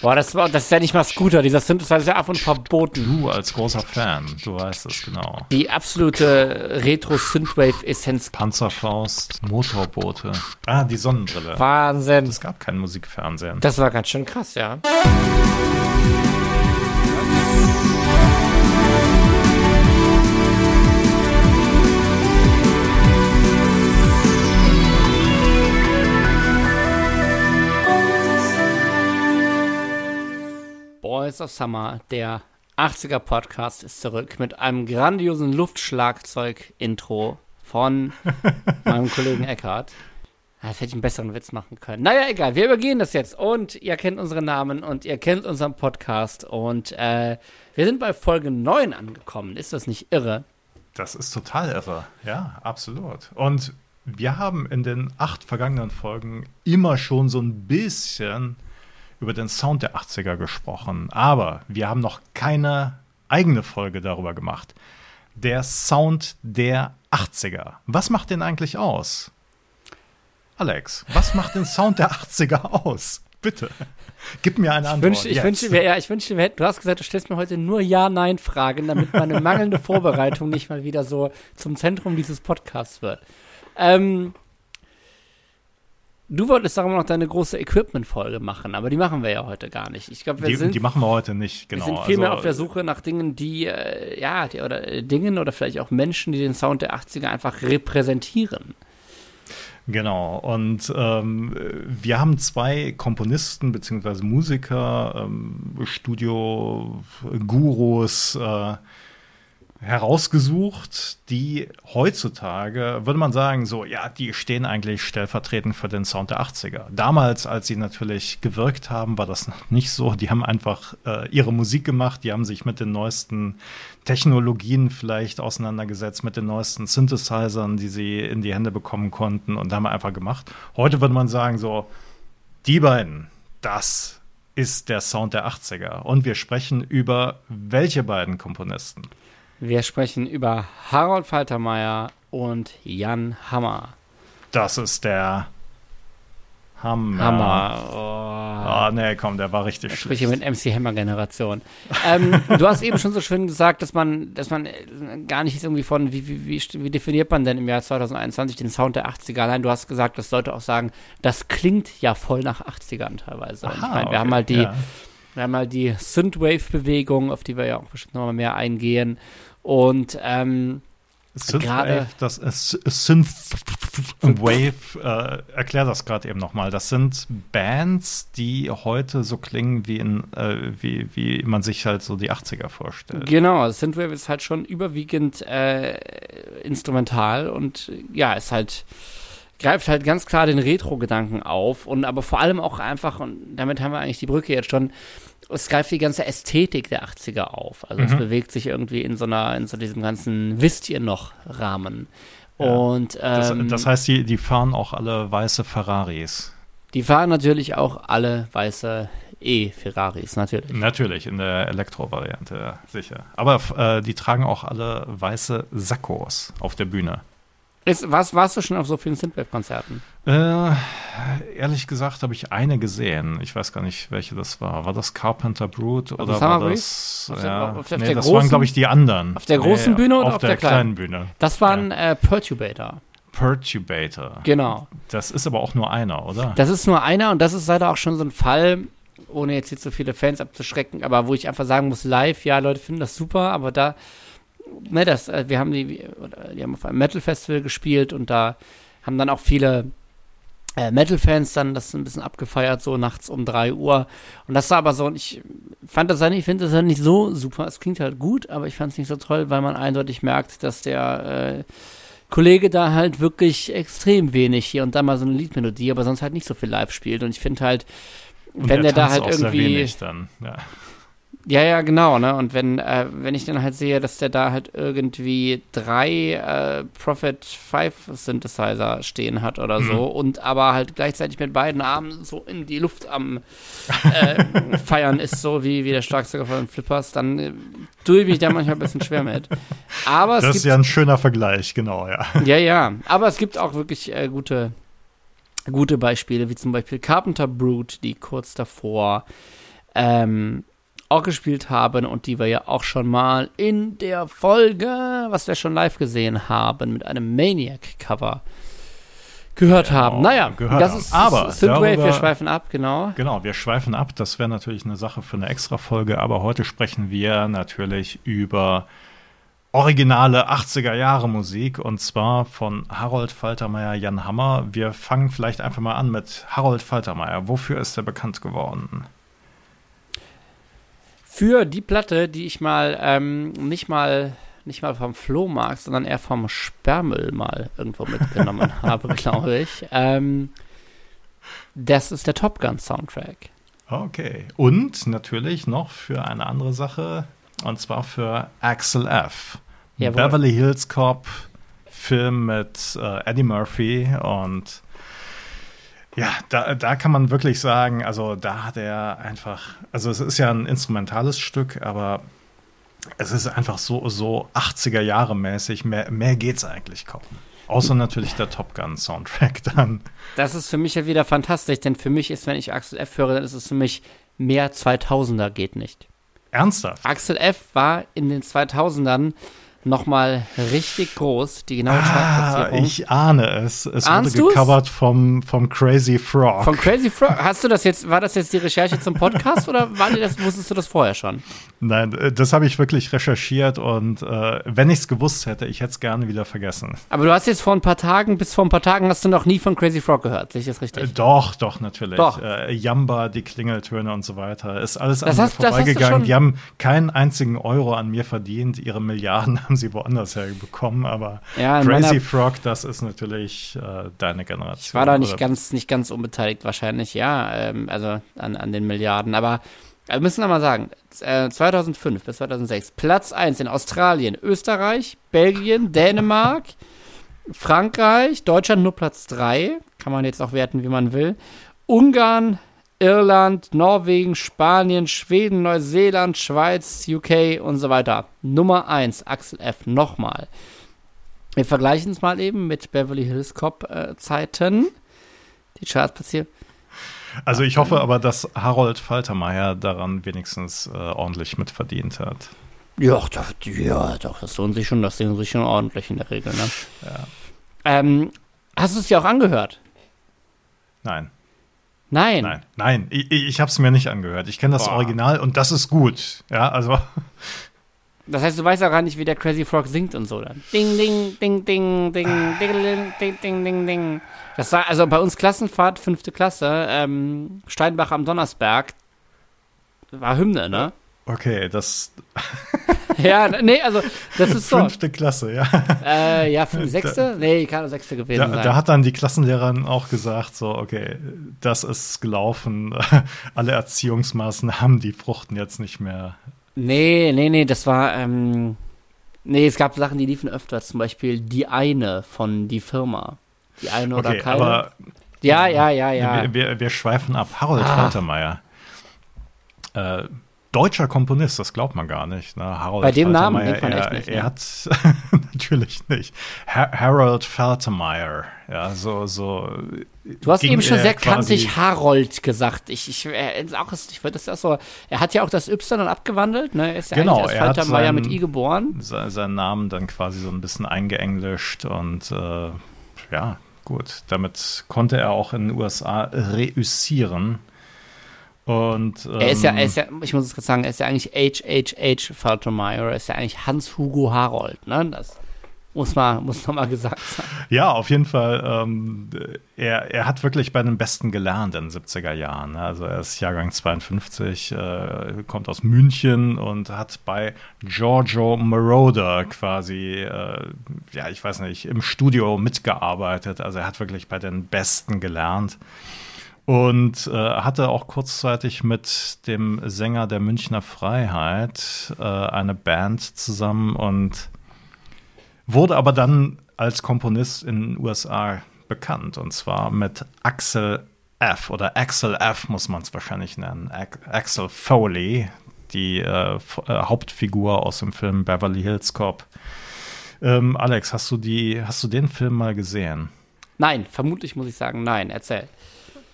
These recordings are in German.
Boah, das, war, das ist ja nicht mal Scooter. Dieser Synthesizer ist ja ab und verboten. Du als großer Fan, du weißt es genau. Die absolute Retro-Synthwave-Essenz. Panzerfaust, Motorboote. Ah, die Sonnenbrille. Wahnsinn. Es gab kein Musikfernsehen. Das war ganz schön krass, ja. Boys of Summer, der 80er Podcast ist zurück mit einem grandiosen Luftschlagzeug-Intro von meinem Kollegen Eckhart. Jetzt hätte ich einen besseren Witz machen können. Naja, egal, wir übergehen das jetzt und ihr kennt unsere Namen und ihr kennt unseren Podcast und äh, wir sind bei Folge 9 angekommen. Ist das nicht irre? Das ist total irre, ja, absolut. Und wir haben in den acht vergangenen Folgen immer schon so ein bisschen über den Sound der 80er gesprochen, aber wir haben noch keine eigene Folge darüber gemacht. Der Sound der 80er. Was macht den eigentlich aus? Alex, was macht den Sound der 80er aus? Bitte. Gib mir eine Antwort. Ich wünsche, ich wünsche, ja, ich wünsche, du hast gesagt, du stellst mir heute nur Ja-Nein-Fragen, damit meine mangelnde Vorbereitung nicht mal wieder so zum Zentrum dieses Podcasts wird. Ähm, Du wolltest immer noch deine große Equipment-Folge machen, aber die machen wir ja heute gar nicht. Ich glaube, wir die, sind. Die machen wir heute nicht, genau. Wir sind vielmehr also, auf der Suche nach Dingen, die, äh, ja, die, oder äh, Dingen oder vielleicht auch Menschen, die den Sound der 80er einfach repräsentieren. Genau, und ähm, wir haben zwei Komponisten bzw. Musiker, ähm, Studio-Gurus, äh, herausgesucht, die heutzutage, würde man sagen, so, ja, die stehen eigentlich stellvertretend für den Sound der 80er. Damals, als sie natürlich gewirkt haben, war das noch nicht so. Die haben einfach äh, ihre Musik gemacht, die haben sich mit den neuesten Technologien vielleicht auseinandergesetzt, mit den neuesten Synthesizern, die sie in die Hände bekommen konnten und haben einfach gemacht. Heute würde man sagen, so, die beiden, das ist der Sound der 80er. Und wir sprechen über welche beiden Komponisten? Wir sprechen über Harold Faltermeier und Jan Hammer. Das ist der Hammer. Hammer. Oh, oh nee, komm, der war richtig ich spreche mit MC Hammer Generation. ähm, du hast eben schon so schön gesagt, dass man, dass man gar nicht irgendwie von, wie, wie, wie, wie definiert man denn im Jahr 2021 den Sound der 80er? Allein du hast gesagt, dass Leute auch sagen, das klingt ja voll nach 80ern teilweise. Aha, ich meine, wir okay, haben halt die, ja. wir haben halt die Synthwave-Bewegung, auf die wir ja auch bestimmt nochmal mehr eingehen. Und ähm, Synthwave, das ist Synthwave, äh, erklär das gerade eben nochmal. Das sind Bands, die heute so klingen, wie, in, äh, wie, wie man sich halt so die 80er vorstellt. Genau, Synthwave ist halt schon überwiegend äh, instrumental und ja, ist halt greift halt ganz klar den Retro-Gedanken auf und aber vor allem auch einfach, und damit haben wir eigentlich die Brücke jetzt schon, es greift die ganze Ästhetik der 80er auf. Also mhm. es bewegt sich irgendwie in so einer, in so diesem ganzen Wisst ihr noch Rahmen. Ja. Und ähm, das, das, heißt, die, die fahren auch alle weiße Ferraris. Die fahren natürlich auch alle weiße E-Ferraris, natürlich. Natürlich, in der Elektro-Variante, sicher. Aber äh, die tragen auch alle weiße Sakkos auf der Bühne. Ist, warst, warst du schon auf so vielen Synthwave-Konzerten? Äh, ehrlich gesagt habe ich eine gesehen. Ich weiß gar nicht, welche das war. War das Carpenter Brood oder also war das? Auf der, ja, auf der, nee, der das großen, waren, glaube ich, die anderen. Auf der großen nee, Bühne oder auf, auf der, der kleinen? kleinen Bühne? Das waren ja. äh, Perturbator. Perturbator. Genau. Das ist aber auch nur einer, oder? Das ist nur einer und das ist leider auch schon so ein Fall, ohne jetzt hier zu viele Fans abzuschrecken, aber wo ich einfach sagen muss, live, ja, Leute finden das super, aber da ne, das, äh, wir haben die, die haben auf einem Metal-Festival gespielt und da haben dann auch viele äh, Metal-Fans dann das ein bisschen abgefeiert, so nachts um 3 Uhr. Und das war aber so, und ich fand das ich finde das ja nicht so super. Es klingt halt gut, aber ich fand es nicht so toll, weil man eindeutig merkt, dass der äh, Kollege da halt wirklich extrem wenig hier und da mal so eine Liedmelodie, aber sonst halt nicht so viel live spielt. Und ich finde halt, Und wenn der, da tanzt halt irgendwie. wenig dann, ja. Ja, ja, genau, ne? Und wenn, äh, wenn ich dann halt sehe, dass der da halt irgendwie drei äh, Prophet 5 Synthesizer stehen hat oder Mhm. so und aber halt gleichzeitig mit beiden Armen so in die Luft am äh, Feiern ist, so wie, wie der Schlagzeuger von Flippers, dann äh, tue ich mich da manchmal ein bisschen schwer mit. Aber Das ist ja ein schöner Vergleich, genau, ja. ja, ja. Aber es gibt auch wirklich äh, gute, gute Beispiele, wie zum Beispiel Carpenter Brute, die kurz davor ähm, auch gespielt haben und die wir ja auch schon mal in der Folge, was wir schon live gesehen haben, mit einem Maniac-Cover gehört Genau, haben. Naja, gehört das ist Aber Synthwave, wir schweifen ab, genau. Genau, wir schweifen ab. Das wäre natürlich eine Sache für eine extra Folge, aber heute sprechen wir natürlich über originale 80er Jahre Musik und zwar von Harold Faltermeier, Jan Hammer. Wir fangen vielleicht einfach mal an mit Harold Faltermeier. Wofür ist er bekannt geworden? Für die Platte, die ich mal ähm, nicht mal nicht mal vom Flohmarkt, sondern eher vom Sperrmüll mal irgendwo mitgenommen habe, glaube ich. Ähm, das ist der Top Gun Soundtrack. Okay. Und natürlich noch für eine andere Sache und zwar für Axel F. Jawohl. Beverly Hills Cop, Film mit äh, Eddie Murphy und ja, da, da kann man wirklich sagen, also da hat er einfach, also es ist ja ein instrumentales Stück, aber es ist einfach so, so 80er Jahre mäßig, mehr, mehr geht's eigentlich kaum. Außer natürlich der Top Gun Soundtrack dann. Das ist für mich ja wieder fantastisch, denn für mich ist, wenn ich Axel F höre, dann ist es für mich mehr 2000er geht nicht. Ernsthaft? Axel F war in den 2000ern nochmal richtig groß, die genaue Ah, ich ahne es. Es Ahnst wurde du's? gecovert vom, vom Crazy Frog. Von Crazy Frog, hast du das jetzt, war das jetzt die Recherche zum Podcast oder war das, wusstest du das vorher schon? Nein, äh, das habe ich wirklich recherchiert und äh, wenn ich es gewusst hätte, ich hätte es gerne wieder vergessen. Aber du hast jetzt vor ein paar Tagen, bis vor ein paar Tagen hast du noch nie von Crazy Frog gehört, sehe ich das Äh, richtig? doch, doch, natürlich. Doch. Äh, Jamba, die Klingeltöne und so weiter. Ist alles an Das mir hast- vorbeigegangen. Die haben keinen einzigen Euro an mir verdient. Ihre Milliarden haben sie woanders herbekommen. Aber Ja, Crazy Frog, das ist natürlich äh, deine Generation. Ich war da nicht ganz, nicht ganz unbeteiligt wahrscheinlich, ja, ähm, also an, an den Milliarden. Aber wir müssen noch mal sagen, äh, 2005 bis 2006 Platz 1 in Australien, Österreich, Belgien, Dänemark, Frankreich, Deutschland nur Platz 3, kann man jetzt auch werten, wie man will, Ungarn, Irland, Norwegen, Spanien, Schweden, Neuseeland, Schweiz, UK und so weiter. Nummer 1, Axel F. Nochmal. Wir vergleichen es mal eben mit Beverly Hills Cop äh, Zeiten. Die Chartplatzierung. Also ich hoffe aber, dass Harold Faltermeier daran wenigstens äh, ordentlich mitverdient hat. Ja, doch, ja, doch, das lohnt sich schon, das lohnt sich schon ordentlich in der Regel, ne? Ja. Ähm, hast du es dir auch angehört? Nein, Nein. Nein, nein. Ich, ich habe es mir nicht angehört. Ich kenne das Boah. Original und das ist gut. Ja, also. Das heißt, du weißt auch gar nicht, wie der Crazy Frog singt und so dann. Ding, ding, ding, ding, ding, ah. ding, ding, ding, ding, ding. Das war also bei uns Klassenfahrt, fünfte Klasse, ähm, Steinbach am Donnersberg, war Hymne, ne? Okay, das. ja, nee, also, das ist so. fünfte Klasse, ja. Äh, ja, fünf, sechste? Nee, kann sechste gewesen Da, sein. da hat dann die Klassenlehrerin auch gesagt, so, okay, das ist gelaufen. Alle Erziehungsmaßnahmen, die fruchten jetzt nicht mehr. Nee, nee, nee, das war, ähm, nee, es gab Sachen, die liefen öfter, zum Beispiel die eine von die Firma. Die eine oder Okay, keine. aber ja, ja, ja, ja. Wir, wir, wir schweifen ab. Harold Ah. Faltermeier. Äh, deutscher Komponist, das glaubt man gar nicht. Ne? Harold Bei dem Namen denkt man er, echt nicht, Er ne? hat natürlich nicht. Ha Harold Faltermeier. Ja, so, so. Du hast eben schon er sehr kantig Harold gesagt. Ich, ich, er, ist auch, ich würde das auch so, er hat ja auch das Y dann abgewandelt, ne? Er ist ja Genau, eigentlich als er seinen- mit I geboren. se- seinen Namen dann quasi so ein bisschen eingeenglischt und äh, ja, gut. Damit konnte er auch in den USA reüssieren. Und ähm, Er ist ja, er ist ja, ich muss es gerade sagen, er ist ja eigentlich HHH Faltermeier, er ist ja eigentlich Hans-Hugo Harold, ne? Das muss mal, muss noch mal gesagt sein. Ja, auf jeden Fall. Ähm, er, er hat wirklich bei den Besten gelernt in den 70er Jahren. ne? Also er ist Jahrgang 52, äh, kommt aus München und hat bei Giorgio Moroder quasi, äh, ja, ich weiß nicht, im Studio mitgearbeitet. Also er hat wirklich bei den Besten gelernt. Und äh, hatte auch kurzzeitig mit dem Sänger der Münchner Freiheit äh, eine Band zusammen und wurde aber dann als Komponist in den USA bekannt und zwar mit Axel F oder Axel F muss man es wahrscheinlich nennen. Axel Foley, die äh, äh, Hauptfigur aus dem Film Beverly Hills Cop. Ähm, Alex, hast du die, hast du den Film mal gesehen? Nein, vermutlich muss ich sagen, nein. Erzähl.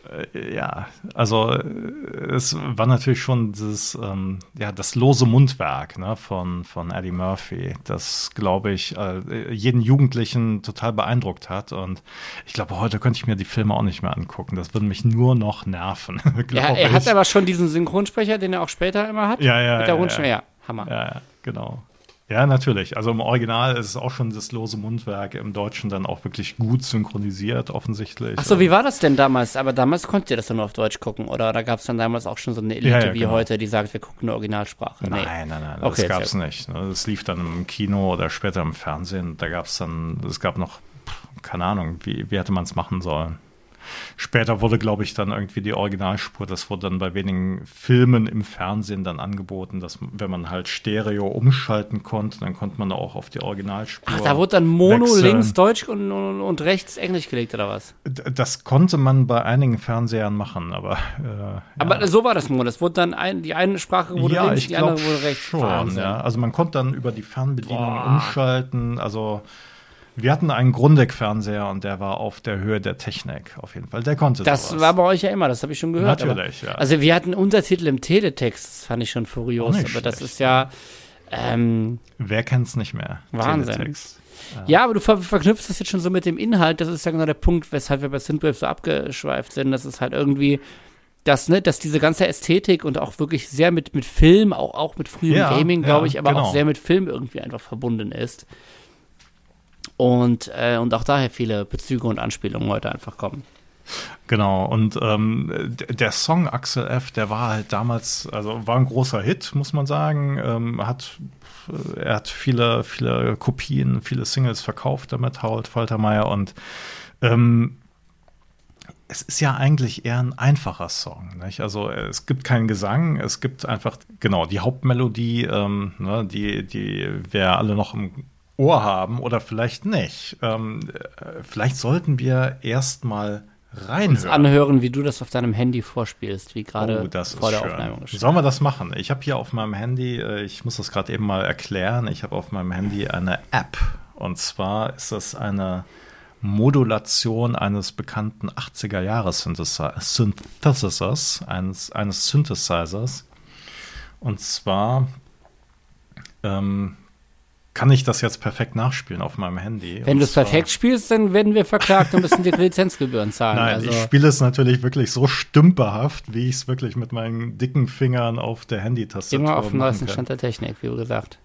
Äh, ja, also äh, es war natürlich schon das, ähm, ja, das lose Mundwerk ne, von, von Eddie Murphy, das, glaube ich, äh, jeden Jugendlichen total beeindruckt hat. Und ich glaube, heute könnte ich mir die Filme auch nicht mehr angucken. Das würde mich nur noch nerven. ja, er ich. hat aber schon diesen Synchronsprecher, den er auch später immer hat. Ja, ja. Mit der ja, ja. ja, Hammer. Ja, genau. Ja, natürlich. Also im Original ist es auch schon das lose Mundwerk, im Deutschen dann auch wirklich gut synchronisiert, offensichtlich. Ach so, wie war das denn damals? Aber damals konntet ihr das dann nur auf Deutsch gucken, oder da gab es dann damals auch schon so eine Elite ja, ja, wie genau. heute, die sagt, wir gucken eine Originalsprache? Nee. Nein, nein, nein, okay, das gab es nicht. Ne? Das lief dann im Kino oder später im Fernsehen. Da gab es dann, es gab noch, keine Ahnung, wie, wie hätte man es machen sollen? Später wurde, glaube ich, dann irgendwie die Originalspur, das wurde dann bei wenigen Filmen im Fernsehen dann angeboten, dass wenn man halt Stereo umschalten konnte, dann konnte man auch auf die Originalspur. Ach, da wurde dann Mono wechseln. links Deutsch und, und, und, rechts Englisch gelegt, oder was? Das konnte man bei einigen Fernsehern machen, aber. Äh, aber ja. so war das Mono. Das wurde dann ein, die eine Sprache wurde ja, links, die andere wurde rechts. Schon, ja. Also man konnte dann über die Fernbedienung Boah. umschalten, also wir hatten einen Grundeck-Fernseher und der war auf der Höhe der Technik, auf jeden Fall. Der konnte Das sowas. war bei euch ja immer, das habe ich schon gehört. Natürlich, aber, ja. Also wir hatten Untertitel im Teletext, das fand ich schon furios, aber schlecht. das ist ja. Ähm, Wer kennt es nicht mehr? Wahnsinn. Teletext. Ja. ja, aber du ver verknüpfst das jetzt schon so mit dem Inhalt. Das ist ja genau der Punkt, weshalb wir bei Synthwave so abgeschweift sind. Das ist halt irgendwie, dass, ne, dass diese ganze Ästhetik und auch wirklich sehr mit, mit Film, auch, auch mit frühem ja, Gaming, glaube ja, ich, aber genau. auch sehr mit Film irgendwie einfach verbunden ist. Und, äh, und auch daher viele Bezüge und Anspielungen heute einfach kommen. Genau, und ähm, der Song Axel F., der war halt damals, also war ein großer Hit, muss man sagen. Ähm, hat, äh, er hat viele, viele Kopien, viele Singles verkauft damit, Harold Faltermeier. Und ähm, es ist ja eigentlich eher ein einfacher Song. Nicht? Also es gibt keinen Gesang, es gibt einfach, genau, die Hauptmelodie, ähm, ne, die, die wir alle noch im Ohr haben oder vielleicht nicht. Ähm, äh, vielleicht sollten wir erstmal reinhören. Uns anhören, wie du das auf deinem Handy vorspielst, wie gerade oh, vor der schön. Aufnahme. Sollen wir das machen? Ich habe hier auf meinem Handy, äh, ich muss das gerade eben mal erklären, ich habe auf meinem Handy eine App. Und zwar ist das eine Modulation eines bekannten 80er Jahres Synthesizers, eines, eines Synthesizers. Und zwar ähm, kann ich das jetzt perfekt nachspielen auf meinem Handy. Wenn du es perfekt spielst, dann werden wir verklagt und müssen dir Lizenzgebühren zahlen. Nein, also. ich spiele es natürlich wirklich so stümperhaft, wie ich es wirklich mit meinen dicken Fingern auf der Handytastatur Immer auf dem neuesten Stand der Technik, wie gesagt.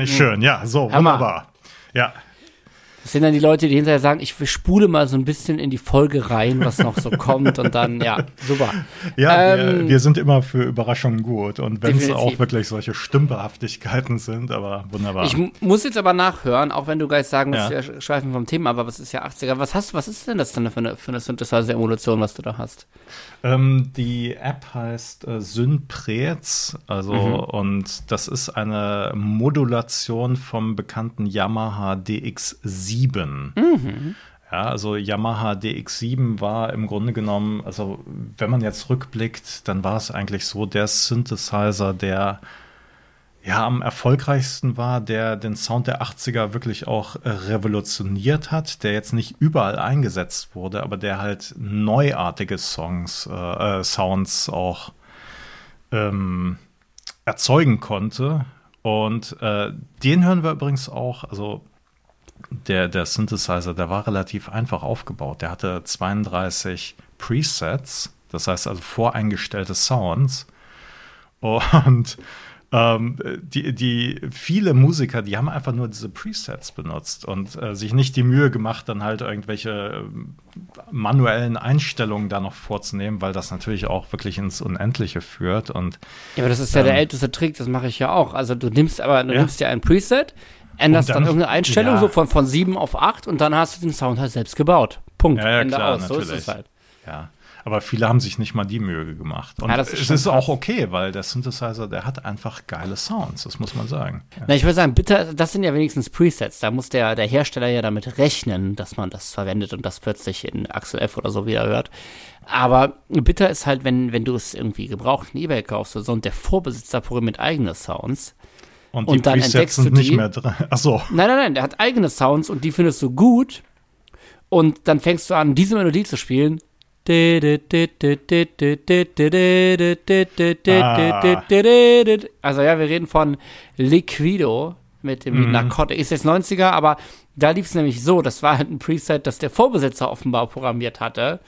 Nicht schön? Ja, so, wunderbar. Ja, das sind dann die Leute, die hinterher sagen, ich spule mal so ein bisschen in die Folge rein, was noch so kommt und dann, ja, super. Ja, ähm, wir, wir, sind immer für Überraschungen gut und wenn es auch wirklich solche Stümperhaftigkeiten sind, aber wunderbar. Ich muss jetzt aber nachhören, auch wenn du gleich sagen musst, ja. wir schweifen vom Thema, aber was ist ja 80er? Was hast was ist denn das denn für eine, für eine Synthesizer-Emulation, was du da hast? Ähm, die App heißt äh, Synprez, also mhm. und das ist eine Modulation vom bekannten Yamaha DX7. Mhm. Ja, also Yamaha DX7 war im Grunde genommen, also wenn man jetzt rückblickt, dann war es eigentlich so der Synthesizer, der ja am erfolgreichsten war, der den Sound der 80er wirklich auch revolutioniert hat, der jetzt nicht überall eingesetzt wurde, aber der halt neuartige Songs, äh, äh, Sounds auch ähm, erzeugen konnte. Und äh, den hören wir übrigens auch, also der, der Synthesizer, der war relativ einfach aufgebaut. Der hatte 32 Presets, das heißt also voreingestellte Sounds. Und ähm, die, die viele Musiker, die haben einfach nur diese Presets benutzt und äh, sich nicht die Mühe gemacht, dann halt irgendwelche äh, manuellen Einstellungen da noch vorzunehmen, weil das natürlich auch wirklich ins Unendliche führt. Und, ja, aber das ist ja ähm, der älteste Trick, das mache ich ja auch. Also du nimmst aber, du ja. nimmst ja ein Preset, änderst dann, dann, irgendeine Einstellung ja. so von, von 7 auf 8 und dann hast du den Sound halt selbst gebaut. Punkt. Ja, ja, Ende klar, aus. So natürlich. ist es halt. Ja. Aber viele haben sich nicht mal die Mühe gemacht. Und Ja, ist es ist krass. auch okay, weil der Synthesizer, der hat einfach geile Sounds, das muss man sagen. Ja. Na, ich würde sagen, bitte, das sind ja wenigstens Presets. Da muss der, der Hersteller ja damit rechnen, dass man das verwendet und das plötzlich in Axel F oder so wieder hört. Aber bitter ist halt, wenn, wenn du es irgendwie gebraucht in Ebay kaufst oder so und der Vorbesitzer programmiert eigene Sounds. Und, Und die dann Presets entdeckst du sind nicht die- mehr drin. Achso. Nein, nein, nein, der hat eigene Sounds und die findest du gut. Und dann fängst du an, diese Melodie zu spielen. Also ja, wir reden von Liquido mit dem Mhm. Narcotic. Ist jetzt 90er, aber da lief es nämlich so, das war halt ein Preset, das der Vorbesitzer offenbar programmiert hatte.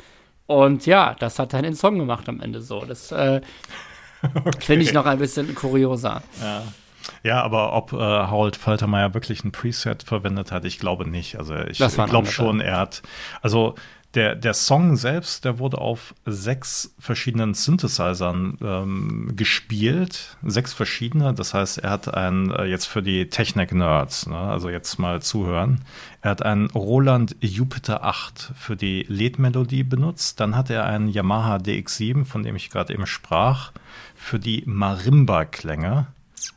Und ja, das hat dann den Song gemacht am Ende so. Das äh, finde ich noch ein bisschen kurioser. Ja. Ja, aber ob äh, Harold Faltermeier wirklich ein Preset verwendet hat, ich glaube nicht. Also ich glaube schon, er hat, also der, der Song selbst, der wurde auf sechs verschiedenen Synthesizern ähm, gespielt, sechs verschiedene. Das heißt, er hat einen, äh, jetzt für die Technik-Nerds, ne, also jetzt mal zuhören, er hat einen Roland Jupiter 8 für die Lead-Melodie benutzt. Dann hat er einen Yamaha DX7, von dem ich gerade eben sprach, für die Marimba-Klänge.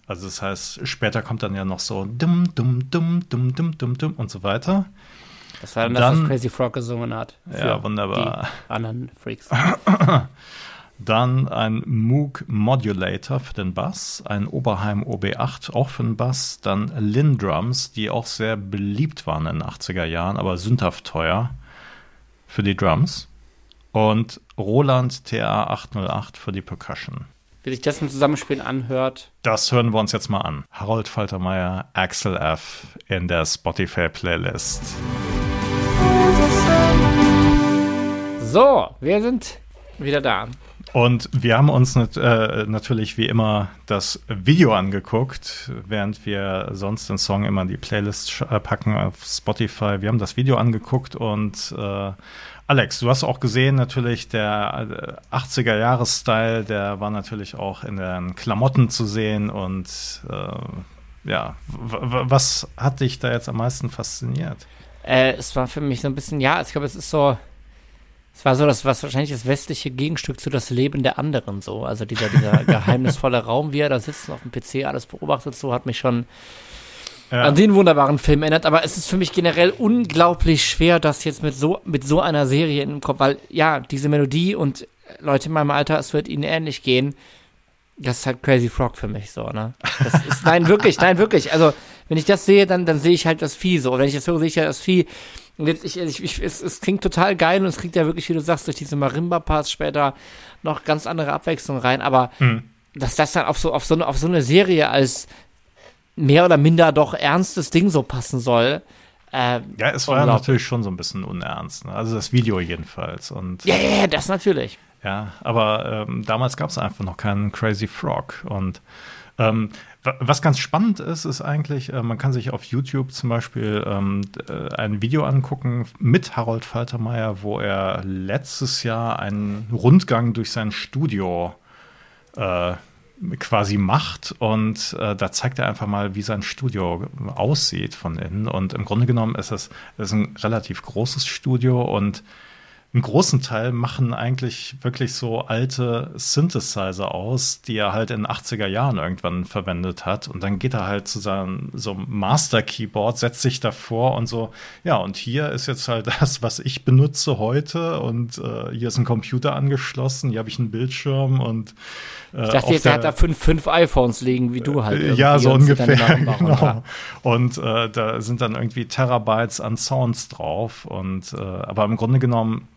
Also das heißt, später kommt dann ja noch so dumm, dumm, dumm, dumm, dumm, dumm, dumm und so weiter. Das war dann, das, Dann- was Crazy Frog gesungen hat. Ja, wunderbar. Die anderen Freaks. Dann ein Moog Modulator für den Bass, ein Oberheim OB8 auch für den Bass, dann Lin Drums, die auch sehr beliebt waren in den 80er Jahren, aber sündhaft teuer für die Drums und Roland TA 808 für die Percussion. Wie sich das im Zusammenspiel anhört. Das hören wir uns jetzt mal an. Harold Faltermeier, Axel F. in der Spotify-Playlist. So, wir sind wieder da. Und wir haben uns nat äh, natürlich wie immer das Video angeguckt, während wir sonst den Song immer in die Playlist äh, packen auf Spotify. Wir haben das Video angeguckt und äh, Alex, du hast auch gesehen, natürlich der äh, 80er-Jahres-Style, der war natürlich auch in den Klamotten zu sehen und äh, ja, was hat dich da jetzt am meisten fasziniert? Äh, es war für mich so ein bisschen, ja, ich glaube, es ist so, es war so das, was wahrscheinlich das westliche Gegenstück zu das Leben der anderen so. Also dieser, dieser geheimnisvolle Raum, wie er da sitzt und auf dem PC alles beobachtet, so hat mich schon Ja. an den wunderbaren Film erinnert. Aber es ist für mich generell unglaublich schwer, das jetzt mit so, mit so einer Serie im Kopf, weil ja, diese Melodie und äh, Leute in meinem Alter, es wird ihnen ähnlich gehen. Das ist halt Crazy Frog für mich so, ne? Ist, nein, wirklich, nein, wirklich. Also, wenn ich das sehe, dann, dann sehe ich halt das Vieh so. Und wenn ich das höre, sehe ich ja das Vieh. Und jetzt, ich, ich, ich, es, es klingt total geil und es kriegt ja wirklich, wie du sagst, durch diese Marimba-Parts später noch ganz andere Abwechslung rein. Aber Mhm. dass das dann auf so, auf so, auf so eine Serie als mehr oder minder doch ernstes Ding so passen soll. Äh, Ja, es war natürlich schon so ein bisschen unernst. Ne? Also das Video jedenfalls. Und Ja, ja, ja, das natürlich. Ja, aber ähm, damals gab es einfach noch keinen Crazy Frog. Und ähm, wa- was ganz spannend ist, ist eigentlich, äh, man kann sich auf YouTube zum Beispiel ähm, äh, ein Video angucken mit Harold Faltermeier, wo er letztes Jahr einen Rundgang durch sein Studio äh, quasi macht und äh, da zeigt er einfach mal, wie sein Studio aussieht von innen. Und im Grunde genommen ist es ist ein relativ großes Studio und einen großen Teil machen eigentlich wirklich so alte Synthesizer aus, die er halt in den 80er Jahren irgendwann verwendet hat. Und dann geht er halt zu seinem so Master Keyboard, setzt sich davor und so, ja, und hier ist jetzt halt das, was ich benutze heute. Und äh, hier ist ein Computer angeschlossen, hier habe ich einen Bildschirm und äh, Ich dachte jetzt, er hat da fünf, fünf iPhones liegen, wie du halt. äh, ja, so ungefähr. Genau. Und äh, da sind dann irgendwie Terabytes an Sounds drauf. Und äh, aber im Grunde genommen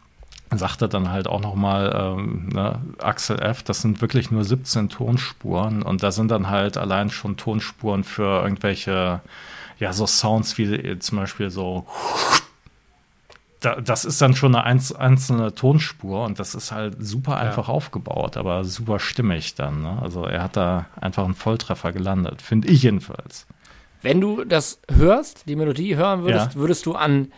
sagt er dann halt auch noch mal ähm, ne, Axel F. Das sind wirklich nur 17 Tonspuren und da sind dann halt allein schon Tonspuren für irgendwelche ja so Sounds wie äh, zum Beispiel so da, das ist dann schon eine einz einzelne Tonspur und das ist halt super einfach aufgebaut, aber super stimmig dann. Ne? Also er hat da einfach einen Volltreffer gelandet, finde ich jedenfalls. Wenn du das hörst, die Melodie hören würdest, Ja. würdest du an,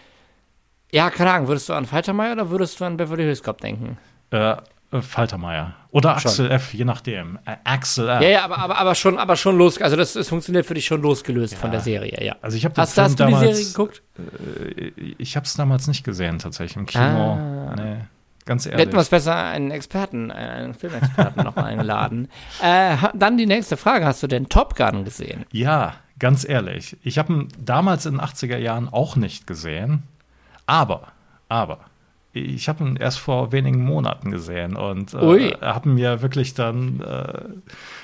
ja, keine Ahnung, würdest du an Faltermeier oder würdest du an Beverly Hills Cop denken? Äh, äh, Faltermeier. Oder Schon. Axel F., je nachdem. Äh, Axel F. Ja, ja, aber, aber, aber schon, aber schon los, also das, das funktioniert für dich schon losgelöst von Ja. der Serie, ja. Also ich habe Hast, Film hast du die damals, Serie geguckt? äh, ich habe es damals nicht gesehen tatsächlich im Kino. Ah. Nee, ganz ehrlich. Hätten wir es besser einen Experten, einen Filmexperten noch eingeladen. Äh, dann die nächste Frage. Hast du denn Top Gun gesehen? Ja, ganz ehrlich. Ich habe ihn damals in den 80er Jahren auch nicht gesehen. Aber, aber, ich habe ihn erst vor wenigen Monaten gesehen und äh, habe mir wirklich dann äh,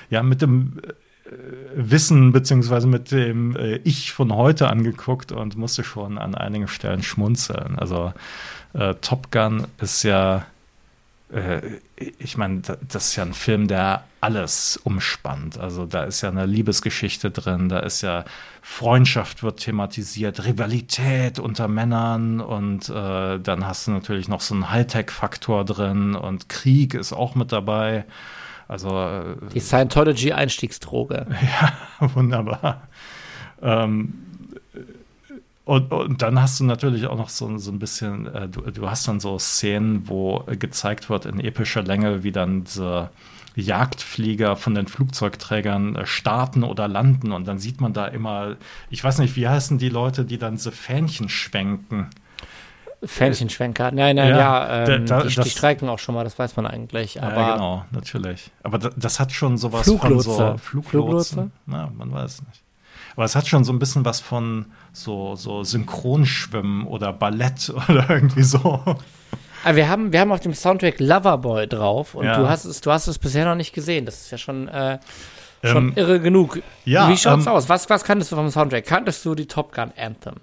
ja mit dem äh, Wissen beziehungsweise mit dem äh, Ich von heute angeguckt und musste schon an einigen Stellen schmunzeln. Also äh, Top Gun ist ja ich meine, das ist ja ein Film, der alles umspannt. Also da ist ja eine Liebesgeschichte drin, da ist ja Freundschaft wird thematisiert, Rivalität unter Männern und äh, dann hast du natürlich noch so einen Hightech-Faktor drin und Krieg ist auch mit dabei. Also äh, die Scientology-Einstiegsdroge. Ja, wunderbar. Ähm, und, und, dann hast du natürlich auch noch so, so ein bisschen, äh, du, du, hast dann so Szenen, wo gezeigt wird in epischer Länge, wie dann diese Jagdflieger von den Flugzeugträgern äh, starten oder landen. Und dann sieht man da immer, ich weiß nicht, wie heißen die Leute, die dann diese Fähnchen schwenken? Fähnchenschwenker. Nein, nein, ja, ja ähm, da, die, das, die, streiken auch schon mal, das weiß man eigentlich. Aber ja, genau, natürlich. Aber das, das hat schon sowas Fluglotse. von so Fluglotsen. Fluglotse? Na, man weiß nicht. Aber es hat schon so ein bisschen was von so, so Synchronschwimmen oder Ballett oder irgendwie so. Aber wir haben, wir haben auf dem Soundtrack Loverboy drauf und ja. du hast es, du hast es bisher noch nicht gesehen. Das ist ja schon, äh, schon ähm, irre genug. Ja, Wie schaut's ähm, aus? Was, was kanntest du vom Soundtrack? Kanntest du die Top Gun Anthem?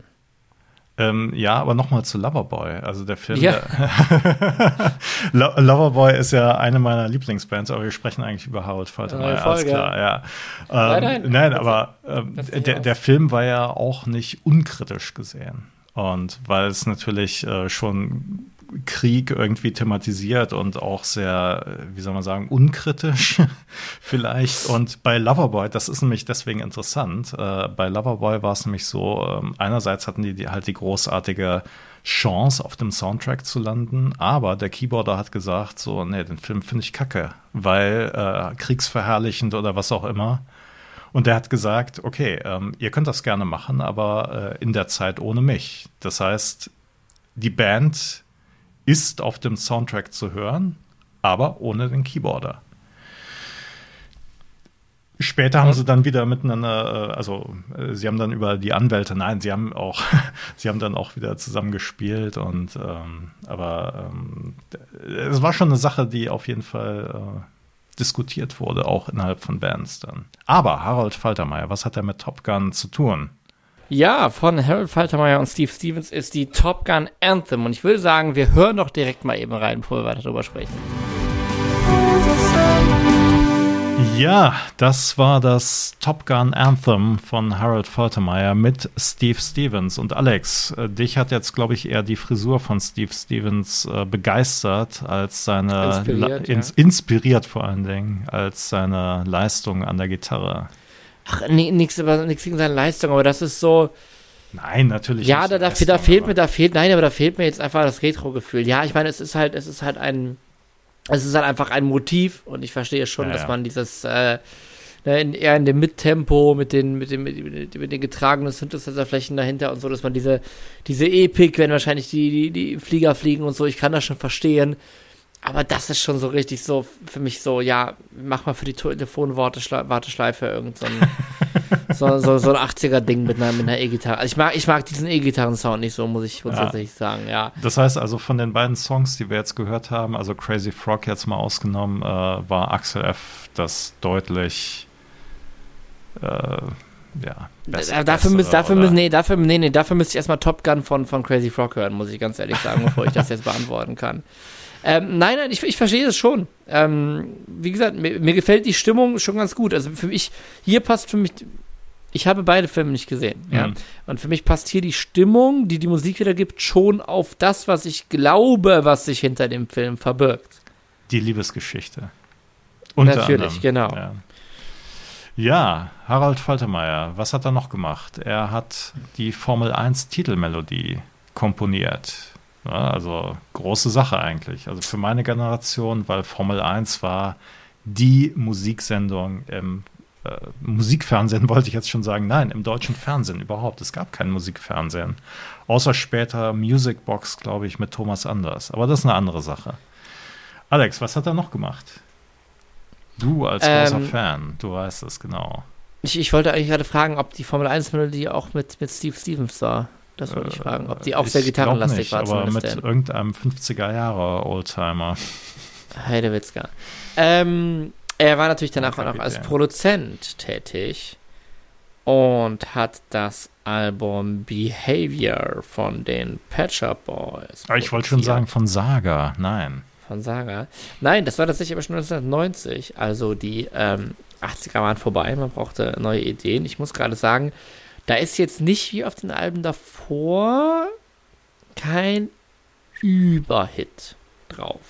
Ähm, ja, aber nochmal zu Loverboy. Also der Film. Ja. Der Loverboy ist ja eine meiner Lieblingsbands, aber wir sprechen eigentlich über Howard Faltermeyer, alles klar, ja. Ähm, nein, nein, nein, aber ähm, der, der Film war ja auch nicht unkritisch gesehen. Und weil es natürlich äh, schon Krieg irgendwie thematisiert und auch sehr, wie soll man sagen, unkritisch vielleicht. Und bei Loverboy, das ist nämlich deswegen interessant, äh, bei Loverboy war es nämlich so, äh, einerseits hatten die, die halt die großartige Chance, auf dem Soundtrack zu landen, aber der Keyboarder hat gesagt, so, nee, den Film finde ich kacke, weil äh, kriegsverherrlichend oder was auch immer. Und der hat gesagt, okay, ähm, ihr könnt das gerne machen, aber äh, in der Zeit ohne mich. Das heißt, die Band ist auf dem Soundtrack zu hören, aber ohne den Keyboarder. Später haben sie dann wieder miteinander, äh, also äh, sie haben dann über die Anwälte, nein, sie haben auch, sie haben dann auch wieder zusammen gespielt und ähm, aber ähm, es war schon eine Sache, die auf jeden Fall äh, diskutiert wurde, auch innerhalb von Bands dann. Aber Harold Faltermeier, was hat er mit Top Gun zu tun? Ja, von Harold Faltermeyer und Steve Stevens ist die Top Gun Anthem. Und ich würde sagen, wir hören doch direkt mal eben rein, bevor wir weiter darüber sprechen. Ja, das war das Top Gun Anthem von Harold Faltermeyer mit Steve Stevens. Und Alex, äh, dich hat jetzt, glaube ich, eher die Frisur von Steve Stevens äh, begeistert als seine, inspiriert, ja. inspiriert vor allen Dingen, als seine Leistung an der Gitarre. Ach, nee, nichts gegen seine Leistung, aber das ist so. Nein, natürlich. Ja, da, da, da fehlt mir, da fehlt, nein, aber da fehlt mir jetzt einfach das Retro-Gefühl. Ja, ich meine, es ist halt, es ist halt ein, es ist halt einfach ein Motiv und ich verstehe schon, ja, dass ja. man dieses, äh, ne, in, eher in dem Mittempo mit den, mit den, mit, mit den getragenen Synthesizer-Flächen dahinter und so, dass man diese, diese Epik, wenn wahrscheinlich die, die, die Flieger fliegen und so, ich kann das schon verstehen. Aber das ist schon so richtig so für mich so, ja, mach mal für die Telefonwarteschleife irgend so ein, so, so, so ein 80er-Ding mit einer, mit einer E-Gitarre. Also ich mag, ich mag diesen E-Gitarren-Sound nicht so, muss ich grundsätzlich ja. sagen, ja. Das heißt also von den beiden Songs, die wir jetzt gehört haben, also Crazy Frog jetzt mal ausgenommen, äh, war Axel F. das deutlich äh, ja, besser, dafür, müsst, dafür müssen, nee, dafür, nee, nee, dafür müsste ich erstmal Top Gun von, von Crazy Frog hören, muss ich ganz ehrlich sagen, bevor ich das jetzt beantworten kann. Ähm, nein, nein, ich, ich verstehe das schon. Ähm, wie gesagt, mir, mir, gefällt die Stimmung schon ganz gut. Also für mich, hier passt für mich, ich habe beide Filme nicht gesehen. Mhm. Ja. Und für mich passt hier die Stimmung, die die Musik wieder gibt, schon auf das, was ich glaube, was sich hinter dem Film verbirgt. Die Liebesgeschichte. Unter Natürlich, anderem. genau. Ja. Ja, Harald Faltermeier, was hat er noch gemacht? Er hat die Formel 1 Titelmelodie komponiert. Ja, also große Sache eigentlich. Also für meine Generation, weil Formel 1 war die Musiksendung im äh, Musikfernsehen, wollte ich jetzt schon sagen. Nein, im deutschen Fernsehen überhaupt. Es gab kein Musikfernsehen. Außer später Musicbox, glaube ich, mit Thomas Anders. Aber das ist eine andere Sache. Alex, was hat er noch gemacht? Du als großer ähm, Fan, du weißt es genau. Ich, ich wollte eigentlich gerade fragen, ob die Formel 1-Melodie auch mit, mit Steve Stevens war. Das wollte ich fragen, ob die auch sehr gitarrenlastig nicht, war. Aber mit denn. irgendeinem 50er-Jahre-Oldtimer. Heidewitzka. Ähm, er war natürlich danach auch noch als Produzent tätig und hat das Album Behavior von den Patcher Boys. Aber ich wollte schon sagen von Saga, nein. Von Saga. Nein, das war tatsächlich aber schon 1990. Also die ähm, 80er waren vorbei, man brauchte neue Ideen. Ich muss gerade sagen, da ist jetzt nicht wie auf den Alben davor kein Überhit drauf.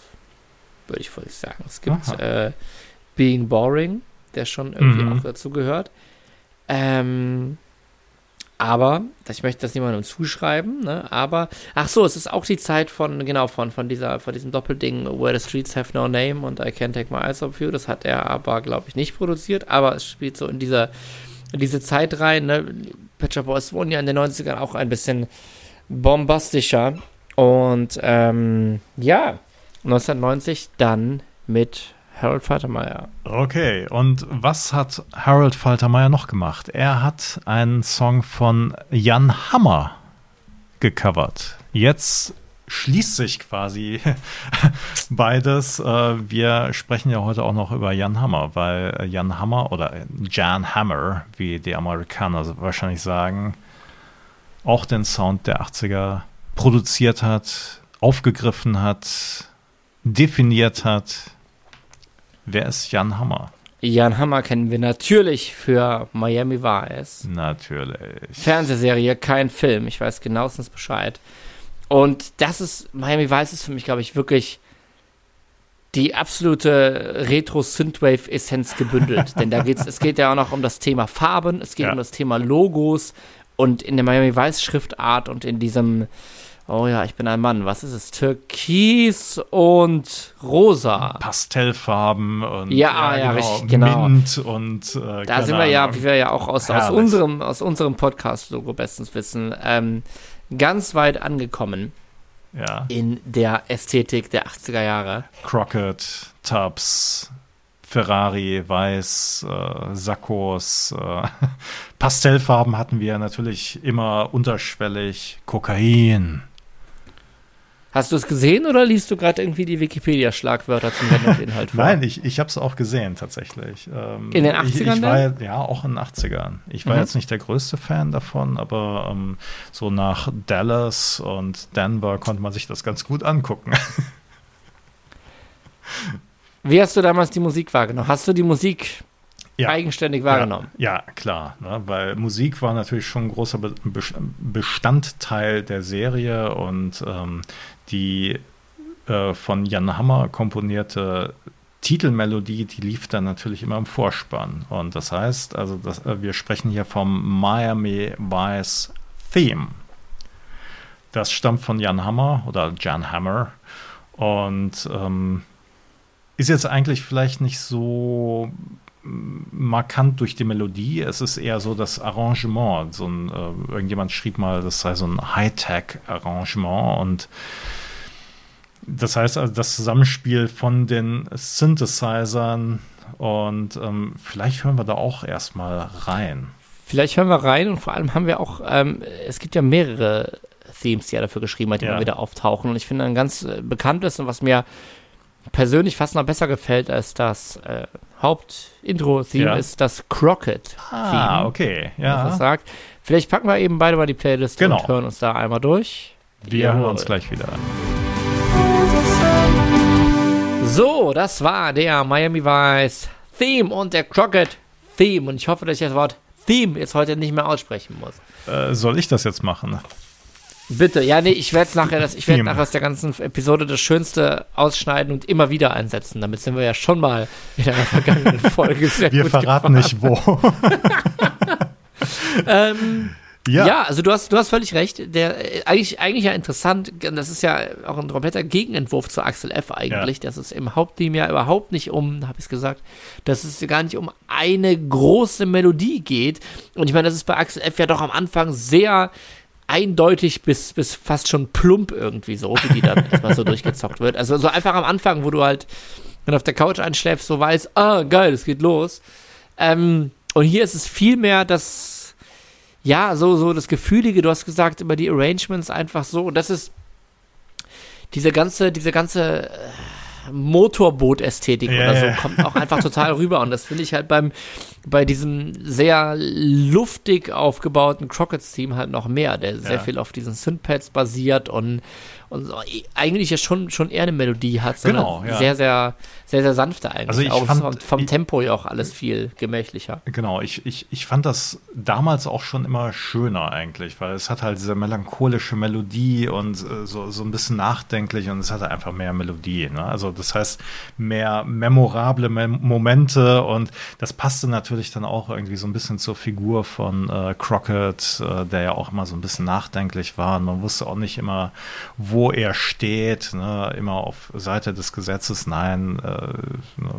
Würde ich wohl sagen. Es gibt äh, Being Boring, der schon irgendwie mhm. auch dazu gehört. Ähm, aber, ich möchte das niemandem zuschreiben, ne? Aber, ach so, es ist auch die Zeit von, genau, von, von dieser, von diesem Doppelding Where the Streets Have No Name und I Can't Take My Eyes Off You. Das hat er aber, glaube ich, nicht produziert, aber es spielt so in dieser, in diese Zeit rein, ne? Patcher Boys wurden ja in den 90ern auch ein bisschen bombastischer. Und ähm, ja, 1990 dann mit Harold Faltermeier. Okay, und was hat Harold Faltermeier noch gemacht? Er hat einen Song von Jan Hammer gecovert. Jetzt schließt sich quasi beides. Äh, wir sprechen ja heute auch noch über Jan Hammer, weil Jan Hammer oder Jan Hammer, wie die Amerikaner wahrscheinlich sagen, auch den Sound der 80er produziert hat, aufgegriffen hat, definiert hat Wer ist Jan Hammer? Jan Hammer kennen wir natürlich für Miami Vice. Natürlich. Fernsehserie, kein Film. Ich weiß genauestens Bescheid. Und das ist, Miami Vice ist für mich, glaube ich, wirklich die absolute Retro-Synthwave-Essenz gebündelt. Denn da geht's, es geht ja auch noch um das Thema Farben, es geht ja. um das Thema Logos und in der Miami Vice Schriftart und in diesem Oh ja, ich bin ein Mann. Was ist es? Türkis und rosa. Pastellfarben und ja, ja, ja genau, richtig, genau. Mint und äh, da sind wir ja, wie wir ja auch aus, aus unserem aus unserem Podcast-Logo bestens wissen, ähm, ganz weit angekommen. Ja. In der Ästhetik der 80er Jahre. Crockett, Tubbs, Ferrari, Weiß, äh, Sakkos, äh, Pastellfarben hatten wir natürlich immer unterschwellig, Kokain. Hast du es gesehen oder liest du gerade irgendwie die Wikipedia-Schlagwörter zum Sendungsinhalt vor? Nein, ich, ich habe es auch gesehen tatsächlich. Ähm, in den 80ern? Ich, ich war, ja, auch in den 80ern. Ich war mhm. jetzt nicht der größte Fan davon, aber ähm, so nach Dallas und Denver konnte man sich das ganz gut angucken. Wie hast du damals die Musik wahrgenommen? Hast du die Musik ja. eigenständig wahrgenommen. Ja, ja klar, ne? weil Musik war natürlich schon ein großer Be Bestandteil der Serie und ähm, die äh, von Jan Hammer komponierte Titelmelodie, die lief dann natürlich immer im Vorspann. Und das heißt, also das, äh, wir sprechen hier vom Miami Vice Theme. Das stammt von Jan Hammer oder Jan Hammer und ähm, ist jetzt eigentlich vielleicht nicht so markant durch die Melodie. Es ist eher so das Arrangement. So ein, äh, irgendjemand schrieb mal, das sei so ein Hightech-Arrangement und das heißt also das Zusammenspiel von den Synthesizern und ähm, vielleicht hören wir da auch erstmal rein. Vielleicht hören wir rein und vor allem haben wir auch, ähm, es gibt ja mehrere Themes, die er dafür geschrieben hat, die ja. immer wieder auftauchen und ich finde ein ganz äh, bekanntes und was mir persönlich fast noch besser gefällt als das äh, Hauptintro-Theme ja. ist das Crockett-Theme. Ah, okay. Ja. Was sagt. Vielleicht packen wir eben beide mal die Playlist genau. und hören uns da einmal durch. Wir hören uns gleich wieder an. So, das war der Miami Vice Theme und der Crockett Theme. Und ich hoffe, dass ich das Wort Theme jetzt heute nicht mehr aussprechen muss. Äh, soll ich das jetzt machen? Bitte, ja, nee, ich werde nachher das, ich werde nachher aus der ganzen Episode das Schönste ausschneiden und immer wieder einsetzen. Damit sind wir ja schon mal in einer vergangenen Folge sehr Wir gut verraten gefahren. nicht wo. ähm, ja. ja, also du hast, du hast völlig recht. Der, äh, eigentlich, eigentlich ja interessant, das ist ja auch ein kompletter Gegenentwurf zu Axel F. eigentlich, ja. dass es im Hauptteam ja überhaupt nicht um, habe ich es gesagt, dass es gar nicht um eine große Melodie geht. Und ich meine, das ist bei Axel F. ja doch am Anfang sehr eindeutig bis, bis fast schon plump irgendwie so, wie die dann erstmal so durchgezockt wird. Also so einfach am Anfang, wo du halt, wenn du auf der Couch einschläfst, so weißt, ah, geil, es geht los. Ähm, und hier ist es viel mehr das, ja, so, so das Gefühlige, du hast gesagt, über die Arrangements einfach so. Und das ist diese ganze, diese ganze äh, Motorboot-Ästhetik Ja, oder so ja. kommt auch einfach total rüber. Und das finde ich halt beim, bei diesem sehr luftig aufgebauten Crockets-Team halt noch mehr, der sehr Ja. viel auf diesen Synthpads basiert und, und so, eigentlich ja schon, schon eher eine Melodie hat, sondern Genau, sehr, sehr, sehr, sehr sanfte eigentlich. Also ich auch fand- vom, vom ich- Tempo ja auch alles viel gemächlicher. Genau, ich, ich, ich fand das damals auch schon immer schöner eigentlich, weil es hat halt diese melancholische Melodie und äh, so, so ein bisschen nachdenklich und es hatte einfach mehr Melodie. Ne? Also das heißt, mehr memorable Mem Momente und das passte natürlich dann auch irgendwie so ein bisschen zur Figur von äh, Crockett, äh, der ja auch immer so ein bisschen nachdenklich war und man wusste auch nicht immer, wo er steht, ne? immer auf Seite des Gesetzes, nein, äh, ne?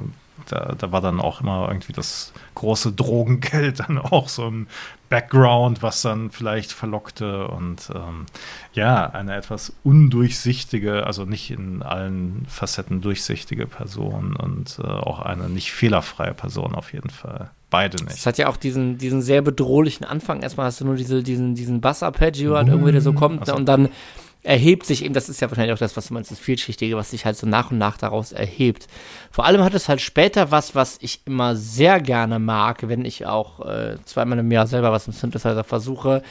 da, da war dann auch immer irgendwie das große Drogengeld dann auch so im Background, was dann vielleicht verlockte und ähm, ja, eine etwas undurchsichtige, also nicht in allen Facetten durchsichtige Person und äh, auch eine nicht fehlerfreie Person auf jeden Fall. Beide Es nicht. hat ja auch diesen, diesen sehr bedrohlichen Anfang. Erstmal hast du nur diese, diesen, diesen Bass-Arpeggio halt irgendwie, der so kommt Also- ne, und dann erhebt sich eben, das ist ja wahrscheinlich auch das, was du meinst, das Vielschichtige, was sich halt so nach und nach daraus erhebt. Vor allem hat es halt später was, was ich immer sehr gerne mag, wenn ich auch äh, zweimal im Jahr selber was im Synthesizer versuche.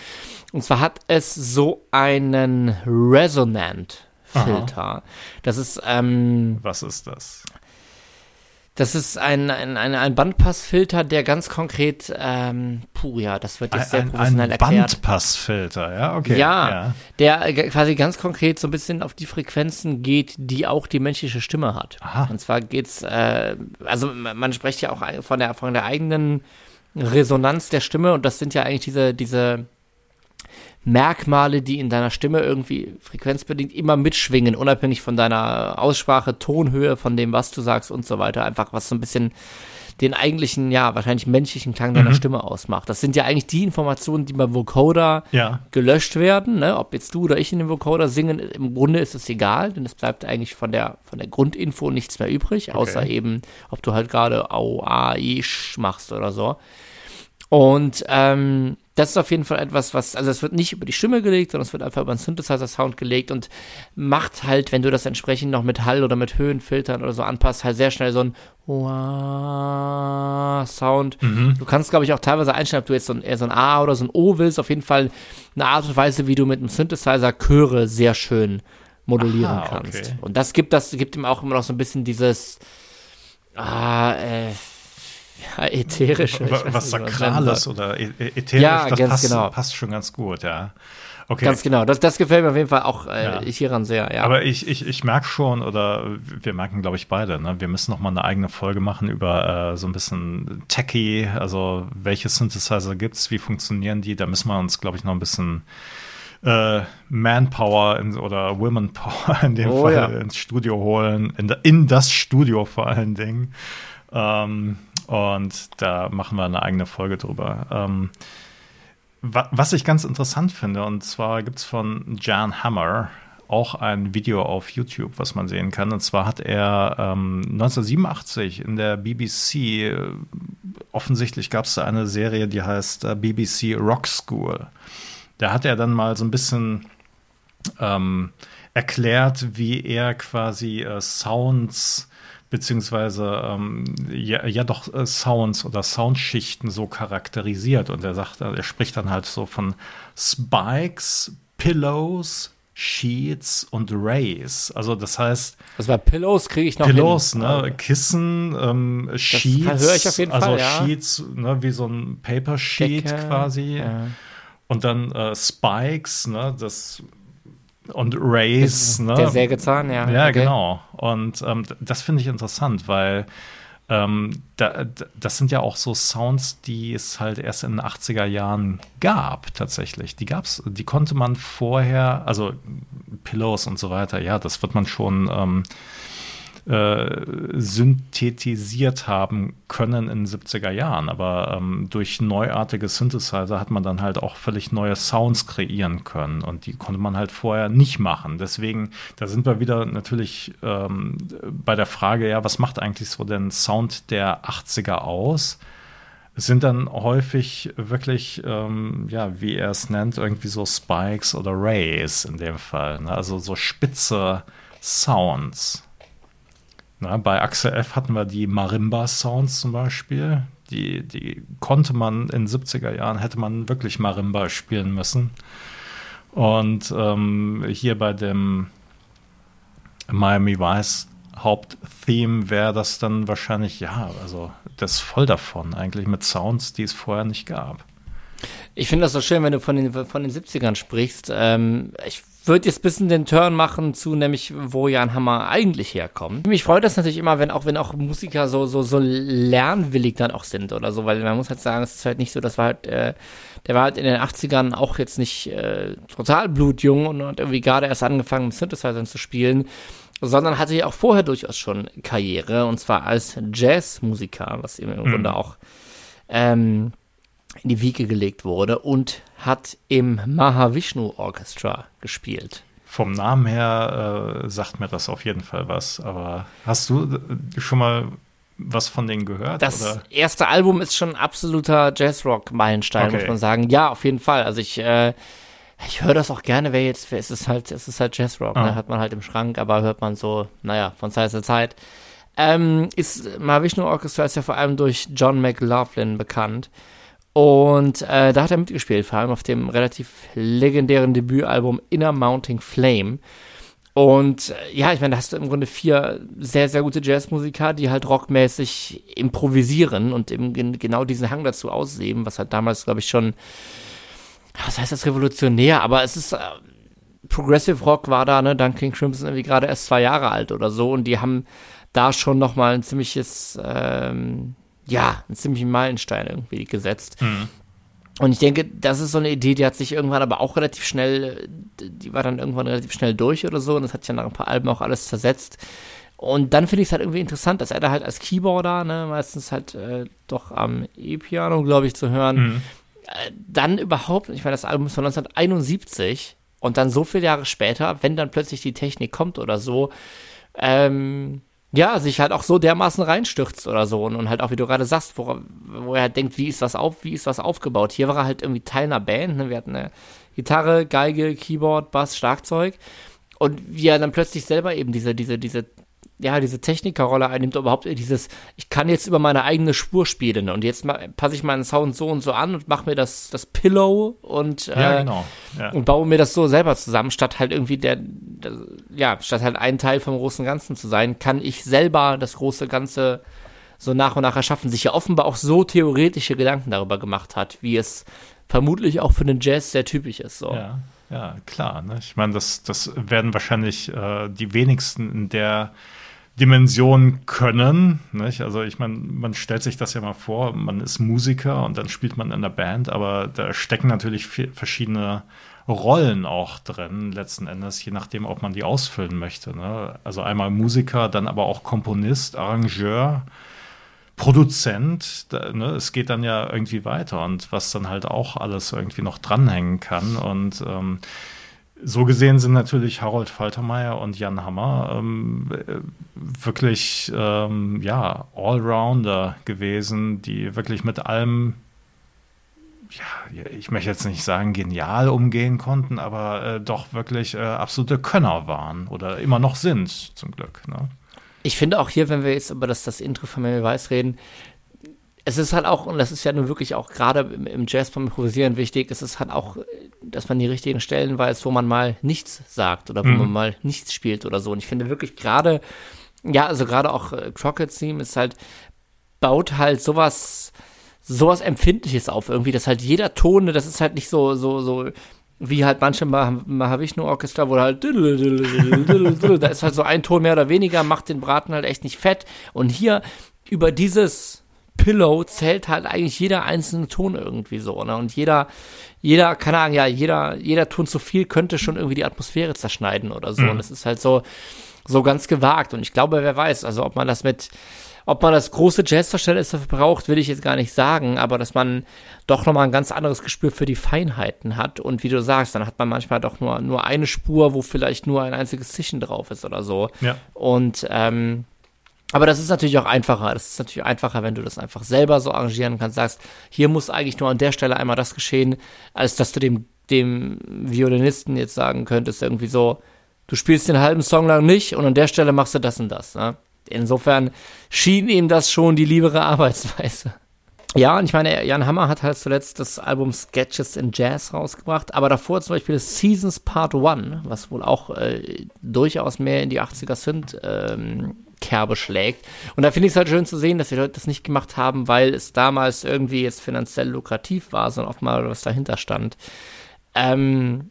Und zwar hat es so einen Resonant-Filter. Das ist, ähm, Was ist das? Das ist ein, ein, ein, ein Bandpassfilter, der ganz konkret, ähm, puh, ja, das wird jetzt sehr Ein, professionell ein erklärt. Bandpassfilter, ja, okay. Ja, der äh, quasi ganz konkret so ein bisschen auf die Frequenzen geht, die auch die menschliche Stimme hat. Aha. Und zwar geht's, äh, also man man spricht ja auch von der, von der eigenen Resonanz der Stimme und das sind ja eigentlich diese, diese Merkmale, die in deiner Stimme irgendwie frequenzbedingt immer mitschwingen, unabhängig von deiner Aussprache, Tonhöhe, von dem, was du sagst und so weiter. Einfach was so ein bisschen den eigentlichen, ja, wahrscheinlich menschlichen Klang deiner Stimme ausmacht. Das sind ja eigentlich die Informationen, die beim Vocoder Ja. gelöscht werden, ne? ob jetzt du oder ich in dem Vocoder singen, im Grunde ist es egal, denn es bleibt eigentlich von der, von der Grundinfo nichts mehr übrig, außer eben, ob du halt gerade Au, A, I, Sch machst oder so. Und ähm, das ist auf jeden Fall etwas, was, also es wird nicht über die Stimme gelegt, sondern es wird einfach über einen Synthesizer-Sound gelegt und macht halt, wenn du das entsprechend noch mit Hall oder mit Höhenfiltern oder so anpasst, halt sehr schnell so ein Wah-Sound. Du kannst, glaube ich, auch teilweise einstellen, ob du jetzt so ein, eher so ein A oder so ein O willst. Auf jeden Fall eine Art und Weise, wie du mit einem Synthesizer Chöre sehr schön modulieren Aha, kannst. okay. Und das gibt das gibt ihm auch immer noch so ein bisschen dieses ah, äh, ja, ätherische. ich Was, es Sakrales oder ätherisch, Ja, das ganz passt, genau. passt schon ganz gut, ja. Okay. Ganz genau. Das, das gefällt mir auf jeden Fall auch äh, Ja. hieran sehr, ja. Aber ich, ich, ich merke schon, oder wir merken, glaube ich, beide, ne? wir müssen noch mal eine eigene Folge machen über äh, so ein bisschen Techie, also welche Synthesizer gibt's, wie funktionieren die, da müssen wir uns, glaube ich, noch ein bisschen äh, Manpower in, oder Womenpower in dem Oh, Fall ja. ins Studio holen, in, in das Studio vor allen Dingen. Ähm, und da machen wir eine eigene Folge drüber. Ähm, Wa- Was ich ganz interessant finde, und zwar gibt es von Jan Hammer auch ein Video auf YouTube, was man sehen kann. Und zwar hat er ähm, 1987 in der BBC, äh, offensichtlich gab es da eine Serie, die heißt äh, BBC Rock School. Da hat er dann mal so ein bisschen ähm, erklärt, wie er quasi äh, Sounds beziehungsweise ähm, ja, ja doch äh, Sounds oder Soundschichten so charakterisiert. Und er sagt, er spricht dann halt so von Spikes, Pillows, Sheets und Rays. Also das heißt, das war Pillows kriege ich noch Pillows, hin. ne, Kissen, ähm, Sheets, höre ich auf jeden also Fall, ja. Sheets, ne, wie so ein Paper Sheet Decke, quasi. Ja. Und dann äh, Spikes, ne, das und Rays, ne? Der Sägezahn, ja. Ja, okay. genau. Und ähm, das finde ich interessant, weil ähm, da, das sind ja auch so Sounds, die es halt erst in den 80er Jahren gab, tatsächlich. Die gab's, die konnte man vorher, also Pillows und so weiter, ja, das wird man schon ähm, äh, synthetisiert haben können in den 70er Jahren. Aber ähm, durch neuartige Synthesizer hat man dann halt auch völlig neue Sounds kreieren können und die konnte man halt vorher nicht machen. Deswegen, da sind wir wieder natürlich ähm, bei der Frage, ja, was macht eigentlich so den Sound der 80er aus? Es sind dann häufig wirklich, ähm, ja, wie er es nennt, irgendwie so Spikes oder Rays in dem Fall. Ne? Also so spitze Sounds. Na, bei Axel F hatten wir die Marimba-Sounds zum Beispiel. Die, die konnte man in den 70er Jahren, hätte man wirklich Marimba spielen müssen. Und ähm, hier bei dem Miami Vice Haupttheme wäre das dann wahrscheinlich, ja, also das voll davon eigentlich mit Sounds, die es vorher nicht gab. Ich finde das so schön, wenn du von den, von den 70ern sprichst. Ähm, ich würde jetzt ein bisschen den Turn machen zu nämlich, wo Jan Hammer eigentlich herkommt. Mich freut das natürlich immer, wenn auch, wenn auch Musiker so, so, so lernwillig dann auch sind oder so, weil man muss halt sagen, es ist halt nicht so, das war halt, äh, der war halt in den 80ern auch jetzt nicht äh, total blutjung und hat irgendwie gerade erst angefangen, mit Synthesizern zu spielen, sondern hatte ja auch vorher durchaus schon Karriere und zwar als Jazzmusiker, was ihm im mhm. Grunde auch ähm, in die Wiege gelegt wurde und hat im Mahavishnu Orchestra gespielt. Vom Namen her äh, sagt mir das auf jeden Fall was, aber hast du äh, schon mal was von denen gehört? Das oder? erste Album ist schon ein absoluter Jazzrock-Meilenstein, okay. muss man sagen. Ja, auf jeden Fall. Also ich, äh, ich höre das auch gerne, wer jetzt, es ist halt, es ist halt Jazzrock, ne? ah. ne? hat man halt im Schrank, aber hört man so, naja, von Zeit zu Zeit. Ähm, ist Mahavishnu Orchestra ist ja vor allem durch John McLaughlin bekannt. Und äh, da hat er mitgespielt, vor allem auf dem relativ legendären Debütalbum Inner Mounting Flame. Und äh, ja, ich meine, da hast du im Grunde vier sehr, sehr gute Jazzmusiker, die halt rockmäßig improvisieren und eben genau diesen Hang dazu ausleben, was halt damals, glaube ich, schon, was heißt das revolutionär, aber es ist, äh, Progressive Rock war da, ne, dann King Crimson irgendwie gerade erst zwei Jahre alt oder so und die haben da schon nochmal ein ziemliches, ähm, ja, einen ziemlichen Meilenstein irgendwie gesetzt. Mhm. Und ich denke, das ist so eine Idee, die hat sich irgendwann aber auch relativ schnell, die war dann irgendwann relativ schnell durch oder so und das hat sich ja nach ein paar Alben auch alles zersetzt. Und dann finde ich es halt irgendwie interessant, dass er da halt als Keyboarder, ne, meistens halt äh, doch am E-Piano, glaube ich, zu hören, mhm. äh, dann überhaupt, ich meine, das Album ist von 1971 und dann so viele Jahre später, wenn dann plötzlich die Technik kommt oder so, ähm, ja, sich halt auch so dermaßen reinstürzt oder so und, und halt auch, wie du gerade sagst, wo, wo er halt denkt, wie ist was auf, wie ist was aufgebaut. Hier war er halt irgendwie Teil einer Band, ne? wir hatten eine Gitarre, Geige, Keyboard, Bass, Schlagzeug und wie er dann plötzlich selber eben diese, diese, diese ja, diese Technikerrolle einnimmt, überhaupt dieses, ich kann jetzt über meine eigene Spur spielen und jetzt passe ich meinen Sound so und so an und mache mir das, das Pillow und, ja, äh, genau. ja. und baue mir das so selber zusammen, statt halt irgendwie der, der, ja, statt halt ein Teil vom großen Ganzen zu sein, kann ich selber das große Ganze so nach und nach erschaffen, sich ja offenbar auch so theoretische Gedanken darüber gemacht hat, wie es vermutlich auch für den Jazz sehr typisch ist. So. Ja, ja, klar. Ne? Ich meine, das, das werden wahrscheinlich äh, die wenigsten in der Dimension können. Nicht? Also ich meine, man stellt sich das ja mal vor, man ist Musiker und dann spielt man in der Band, aber da stecken natürlich verschiedene Rollen auch drin, letzten Endes, je nachdem, ob man die ausfüllen möchte. Ne? Also einmal Musiker, dann aber auch Komponist, Arrangeur, Produzent. Da, ne? Es geht dann ja irgendwie weiter und was dann halt auch alles irgendwie noch dranhängen kann. Und ähm, so gesehen sind natürlich Harold Faltermeier und Jan Hammer ähm, wirklich ähm, ja, Allrounder gewesen, die wirklich mit allem, ja, ich möchte jetzt nicht sagen genial umgehen konnten, aber äh, doch wirklich äh, absolute Könner waren oder immer noch sind, zum Glück. Ne? Ich finde auch hier, wenn wir jetzt über das, das Intro von Mary Weiss reden, es ist halt auch, und das ist ja nun wirklich auch gerade im, Jazz beim Improvisieren wichtig, es ist halt auch, dass man die richtigen Stellen weiß, wo man mal nichts sagt oder wo mhm. man mal nichts spielt oder so. Und ich finde wirklich gerade, ja, also gerade auch äh, Crockett's Theme ist halt, baut halt sowas, sowas Empfindliches auf irgendwie, dass halt jeder Ton, das ist halt nicht so, so, so, wie halt manche Mahavishnu-Orchester, wo halt da ist halt so ein Ton mehr oder weniger, macht den Braten halt echt nicht fett. Und hier über dieses Pillow zählt halt eigentlich jeder einzelne Ton irgendwie so, ne? Und jeder, jeder, keine Ahnung, ja, jeder, jeder Ton zu viel könnte schon irgendwie die Atmosphäre zerschneiden oder so. Mhm. Und es ist halt so, so ganz gewagt. Und ich glaube, wer weiß, also ob man das mit, ob man das große Jazzverständnis dafür braucht, will ich jetzt gar nicht sagen, aber dass man doch nochmal ein ganz anderes Gespür für die Feinheiten hat. Und wie du sagst, dann hat man manchmal doch nur, nur eine Spur, wo vielleicht nur ein einziges Zischen drauf ist oder so. Ja. Und ähm, aber das ist natürlich auch einfacher. Das ist natürlich einfacher, wenn du das einfach selber so arrangieren kannst, sagst, hier muss eigentlich nur an der Stelle einmal das geschehen, als dass du dem, dem Violinisten jetzt sagen könntest, irgendwie so, du spielst den halben Song lang nicht und an der Stelle machst du das und das. Ne? Insofern schien ihm das schon die liebere Arbeitsweise. Ja, und ich meine, Jan Hammer hat halt zuletzt das Album Sketches in Jazz rausgebracht, aber davor zum Beispiel Seasons Part 1, was wohl auch äh, durchaus mehr in die 80er sind, ähm, Kerbe schlägt. Und da finde ich es halt schön zu sehen, dass die Leute das nicht gemacht haben, weil es damals irgendwie jetzt finanziell lukrativ war, sondern auch mal was dahinter stand. Ähm,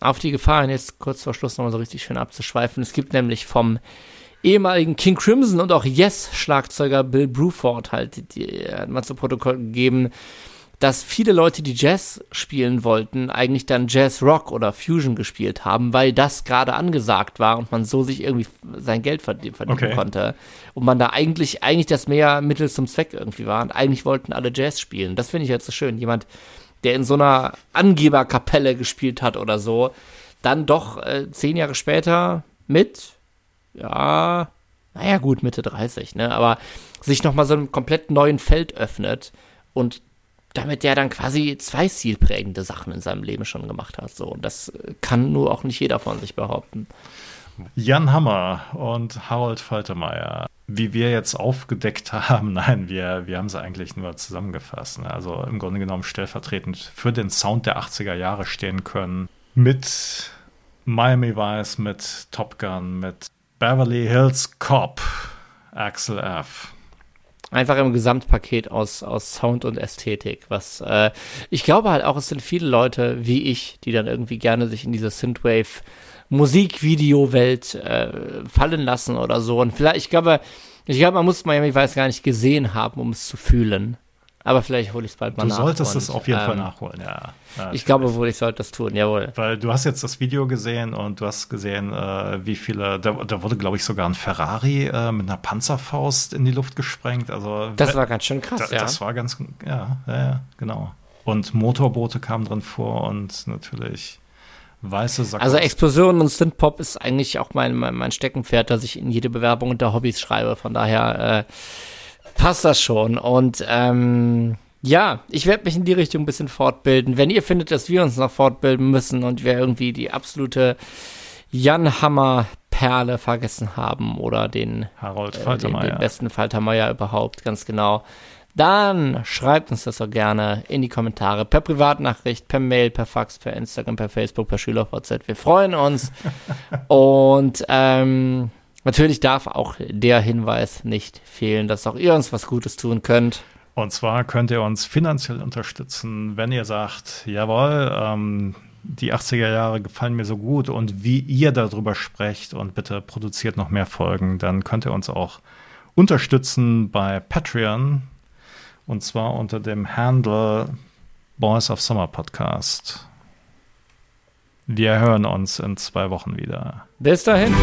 auf die Gefahr, jetzt kurz vor Schluss nochmal so richtig schön abzuschweifen. Es gibt nämlich vom ehemaligen King Crimson und auch Yes-Schlagzeuger Bill Bruford halt, die, die hat mal zu Protokoll gegeben, dass viele Leute, die Jazz spielen wollten, eigentlich dann Jazz Rock oder Fusion gespielt haben, weil das gerade angesagt war und man so sich irgendwie sein Geld verdienen okay. konnte. Und man da eigentlich, eigentlich das mehr Mittel zum Zweck irgendwie war. Und eigentlich wollten alle Jazz spielen. Das finde ich jetzt so schön. Jemand, der in so einer Angeberkapelle gespielt hat oder so, dann doch äh, zehn Jahre später mit, ja, naja gut, Mitte 30, ne, aber sich nochmal so einem komplett neuen Feld öffnet und damit der dann quasi zwei stilprägende Sachen in seinem Leben schon gemacht hat. So, und das kann nur auch nicht jeder von sich behaupten. Jan Hammer und Harold Faltermeier. Wie wir jetzt aufgedeckt haben, nein, wir, wir haben sie eigentlich nur zusammengefasst. Ne? Also im Grunde genommen stellvertretend für den Sound der 80er Jahre stehen können. Mit Miami Vice, mit Top Gun, mit Beverly Hills Cop, Axel F einfach im Gesamtpaket aus, aus Sound und Ästhetik. Was äh, ich glaube halt auch, es sind viele Leute wie ich, die dann irgendwie gerne sich in diese Synthwave Musikvideo-Welt äh, fallen lassen oder so. Und vielleicht, ich glaube, ich glaube, man muss Miami Vice gar nicht gesehen haben, um es zu fühlen. Aber vielleicht hole ich es bald mal du nach. Du solltest es auf jeden ähm, Fall nachholen, ja. ja ich glaube wohl, ich sollte das tun, jawohl. Weil du hast jetzt das Video gesehen und du hast gesehen, äh, wie viele, da, da wurde, glaube ich, sogar ein Ferrari äh, mit einer Panzerfaust in die Luft gesprengt. Also, das war ganz schön krass, da, ja. Das war ganz, ja, ja, ja, genau. Und Motorboote kamen drin vor und natürlich weiße Sackos. Also Explosionen und Synthpop ist eigentlich auch mein, mein, mein Steckenpferd, dass ich in jede Bewerbung unter Hobbys schreibe. Von daher äh, passt das schon. Und ähm, ja, ich werde mich in die Richtung ein bisschen fortbilden. Wenn ihr findet, dass wir uns noch fortbilden müssen und wir irgendwie die absolute Jan Hammer Perle vergessen haben oder den Harold Faltermeier. Äh, den, den besten Faltermeier überhaupt, ganz genau. Dann schreibt uns das doch gerne in die Kommentare, per Privatnachricht, per Mail, per Fax, per Instagram, per Facebook, per SchülerVZ. Wir freuen uns. Und ähm, Natürlich darf auch der Hinweis nicht fehlen, dass auch ihr uns was Gutes tun könnt. Und zwar könnt ihr uns finanziell unterstützen, wenn ihr sagt, jawohl, ähm, die 80er Jahre gefallen mir so gut und wie ihr darüber sprecht und bitte produziert noch mehr Folgen, dann könnt ihr uns auch unterstützen bei Patreon und zwar unter dem Handle Boys of Summer Podcast. Wir hören uns in zwei Wochen wieder. Bis dahin.